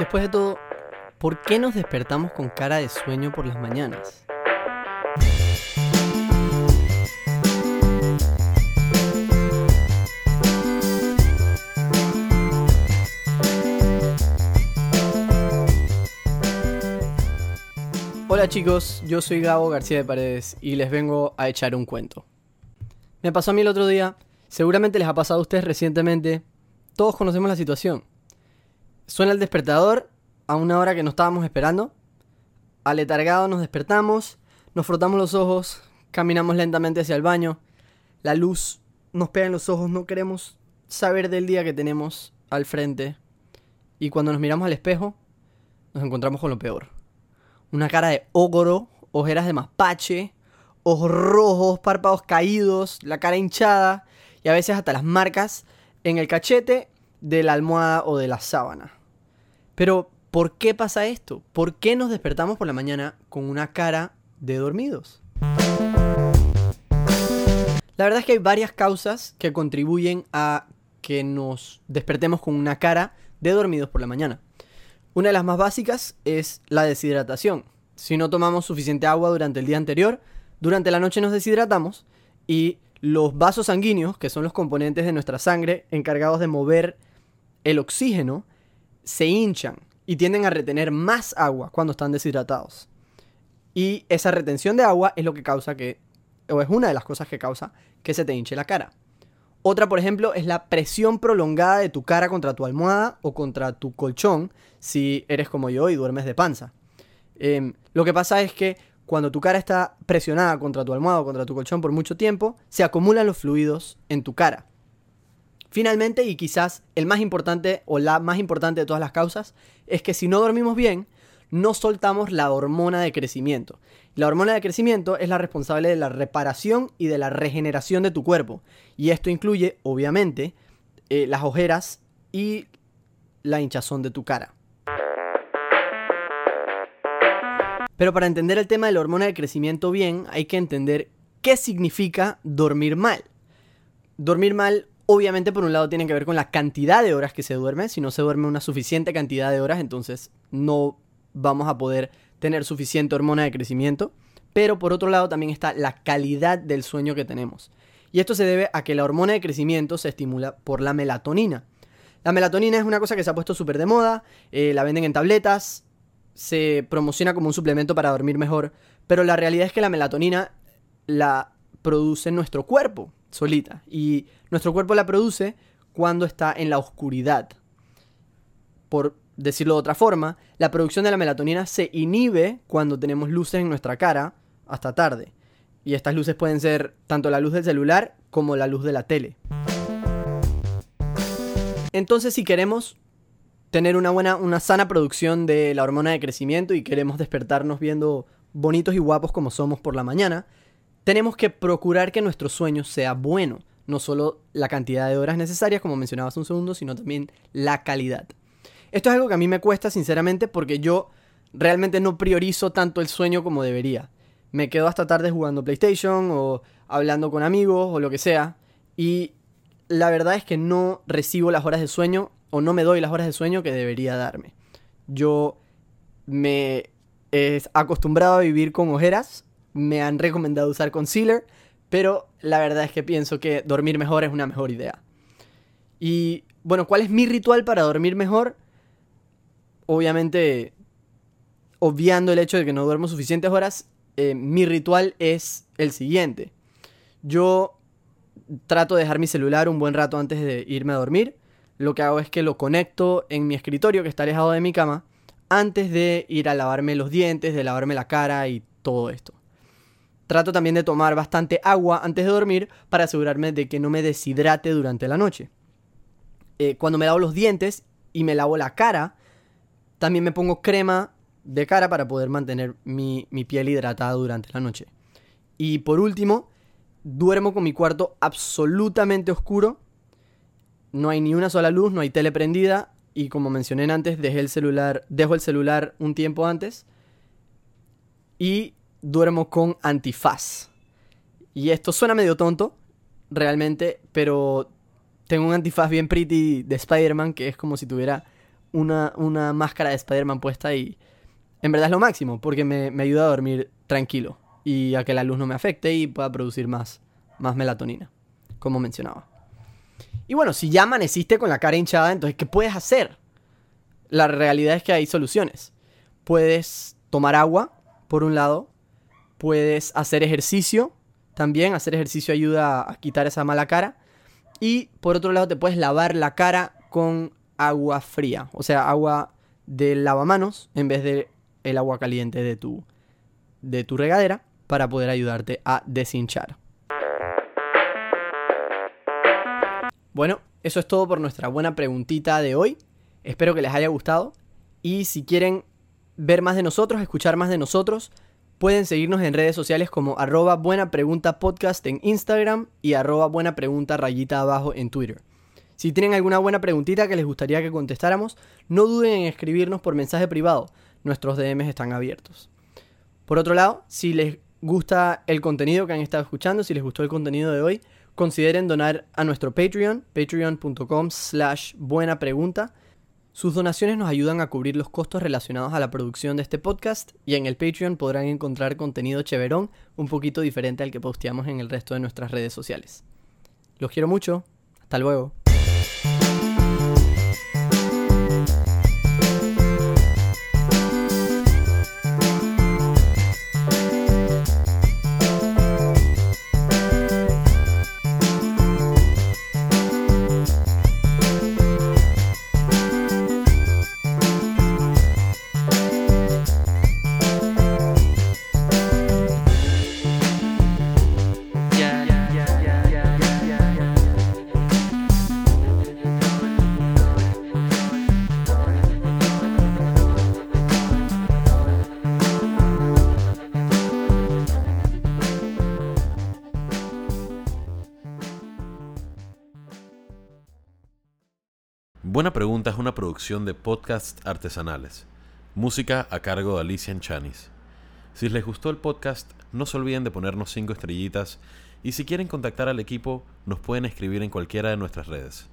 Después de todo, ¿por qué nos despertamos con cara de sueño por las mañanas? Hola chicos, yo soy Gabo García de Paredes y les vengo a echar un cuento. Me pasó a mí el otro día, seguramente les ha pasado a ustedes recientemente, todos conocemos la situación. Suena el despertador a una hora que no estábamos esperando, aletargados nos despertamos, nos frotamos los ojos, caminamos lentamente hacia el baño, la luz nos pega en los ojos, no queremos saber del día que tenemos al frente. Y cuando nos miramos al espejo nos encontramos con lo peor. Una cara de ogro, ojeras de mapache, ojos rojos, párpados caídos, la cara hinchada y a veces hasta las marcas en el cachete de la almohada o de la sábana. Pero, ¿por qué pasa esto? ¿Por qué nos despertamos por la mañana con una cara de dormidos? La verdad es que hay varias causas que contribuyen a que nos despertemos con una cara de dormidos por la mañana. Una de las más básicas es la deshidratación. Si no tomamos suficiente agua durante el día anterior, durante la noche nos deshidratamos y los vasos sanguíneos, que son los componentes de nuestra sangre encargados de mover el oxígeno, se hinchan y tienden a retener más agua cuando están deshidratados. Y esa retención de agua es lo que causa que, o es una de las cosas que causa que se te hinche la cara. Otra, por ejemplo, es la presión prolongada de tu cara contra tu almohada o contra tu colchón si eres como yo y duermes de panza. Em, lo que pasa es que cuando tu cara está presionada contra tu almohada o contra tu colchón por mucho tiempo, se acumulan los fluidos en tu cara. Finalmente, y quizás el más importante o la más importante de todas las causas, es que si no dormimos bien, no soltamos la hormona de crecimiento. La hormona de crecimiento es la responsable de la reparación y de la regeneración de tu cuerpo. Y esto incluye, obviamente, eh, las ojeras y la hinchazón de tu cara. Pero para entender el tema de la hormona de crecimiento bien, hay que entender qué significa dormir mal. Dormir mal, obviamente, por un lado tiene que ver con la cantidad de horas que se duerme. Si no se duerme una suficiente cantidad de horas, entonces no vamos a poder tener suficiente hormona de crecimiento. Pero por otro lado también está la calidad del sueño que tenemos. Y esto se debe a que la hormona de crecimiento se estimula por la melatonina. La melatonina es una cosa que se ha puesto súper de moda, eh, la venden en tabletas, se promociona como un suplemento para dormir mejor, pero la realidad es que la melatonina la produce nuestro cuerpo solita y nuestro cuerpo la produce cuando está en la oscuridad. Por decirlo de otra forma, la producción de la melatonina se inhibe cuando tenemos luces en nuestra cara hasta tarde. Y estas luces pueden ser tanto la luz del celular como la luz de la tele. Entonces, si queremos tener una buena, una sana producción de la hormona de crecimiento y queremos despertarnos viendo bonitos y guapos como somos por la mañana, tenemos que procurar que nuestro sueño sea bueno. No solo la cantidad de horas necesarias, como mencionabas un segundo, sino también la calidad. Esto es algo que a mí me cuesta, sinceramente, porque yo realmente no priorizo tanto el sueño como debería. Me quedo hasta tarde jugando PlayStation o hablando con amigos o lo que sea. Y la verdad es que no recibo las horas de sueño o no me doy las horas de sueño que debería darme. Yo me he acostumbrado a vivir con ojeras, me han recomendado usar concealer, pero la verdad es que pienso que dormir mejor es una mejor idea. Y bueno, ¿cuál es mi ritual para dormir mejor? obviamente, obviando el hecho de que no duermo suficientes horas, eh, mi ritual es el siguiente. Yo trato de dejar mi celular un buen rato antes de irme a dormir. Lo que hago es que lo conecto en mi escritorio que está alejado de mi cama antes de ir a lavarme los dientes, de lavarme la cara y todo esto. Trato también de tomar bastante agua antes de dormir para asegurarme de que no me deshidrate durante la noche. Eh, cuando me lavo los dientes y me lavo la cara, también me pongo crema de cara para poder mantener mi, piel hidratada durante la noche. Y por último, duermo con mi cuarto absolutamente oscuro. No hay ni una sola luz, no hay tele prendida. Y como mencioné antes, dejé el celular, dejo el celular un tiempo antes. Y duermo con antifaz. Y esto suena medio tonto, realmente, pero tengo un antifaz bien pretty de Spider-Man que es como si tuviera una, una máscara de Spider-Man puesta y en verdad es lo máximo porque me, me, ayuda a dormir tranquilo y a que la luz no me afecte y pueda producir más, más melatonina, como mencionaba. Y bueno, si ya amaneciste con la cara hinchada, entonces ¿qué puedes hacer? La realidad es que hay soluciones. Puedes tomar agua, por un lado, puedes hacer ejercicio, también hacer ejercicio ayuda a quitar esa mala cara. Y por otro lado te puedes lavar la cara con agua fría, o sea, agua de lavamanos en vez de el agua caliente de tu, de tu regadera para poder ayudarte a deshinchar. Bueno, eso es todo por nuestra buena preguntita de hoy. Espero que les haya gustado. Y si quieren ver más de nosotros, escuchar más de nosotros, pueden seguirnos en redes sociales como arroba buena pregunta podcast en Instagram y arroba buena pregunta rayita abajo en Twitter. Si tienen alguna buena preguntita que les gustaría que contestáramos, no duden en escribirnos por mensaje privado. Nuestros DMs están abiertos. Por otro lado, si les gusta el contenido que han estado escuchando, si les gustó el contenido de hoy, consideren donar a nuestro Patreon, patreon.com slash buena pregunta. Sus donaciones nos ayudan a cubrir los costos relacionados a la producción de este podcast y en el Patreon podrán encontrar contenido cheverón un poquito diferente al que posteamos en el resto de nuestras redes sociales. Los quiero mucho. Hasta luego. Buena Pregunta es una producción de podcast artesanales. Música a cargo de Alicia Chanis. Si les gustó el podcast, no se olviden de ponernos 5 estrellitas y si quieren contactar al equipo, nos pueden escribir en cualquiera de nuestras redes.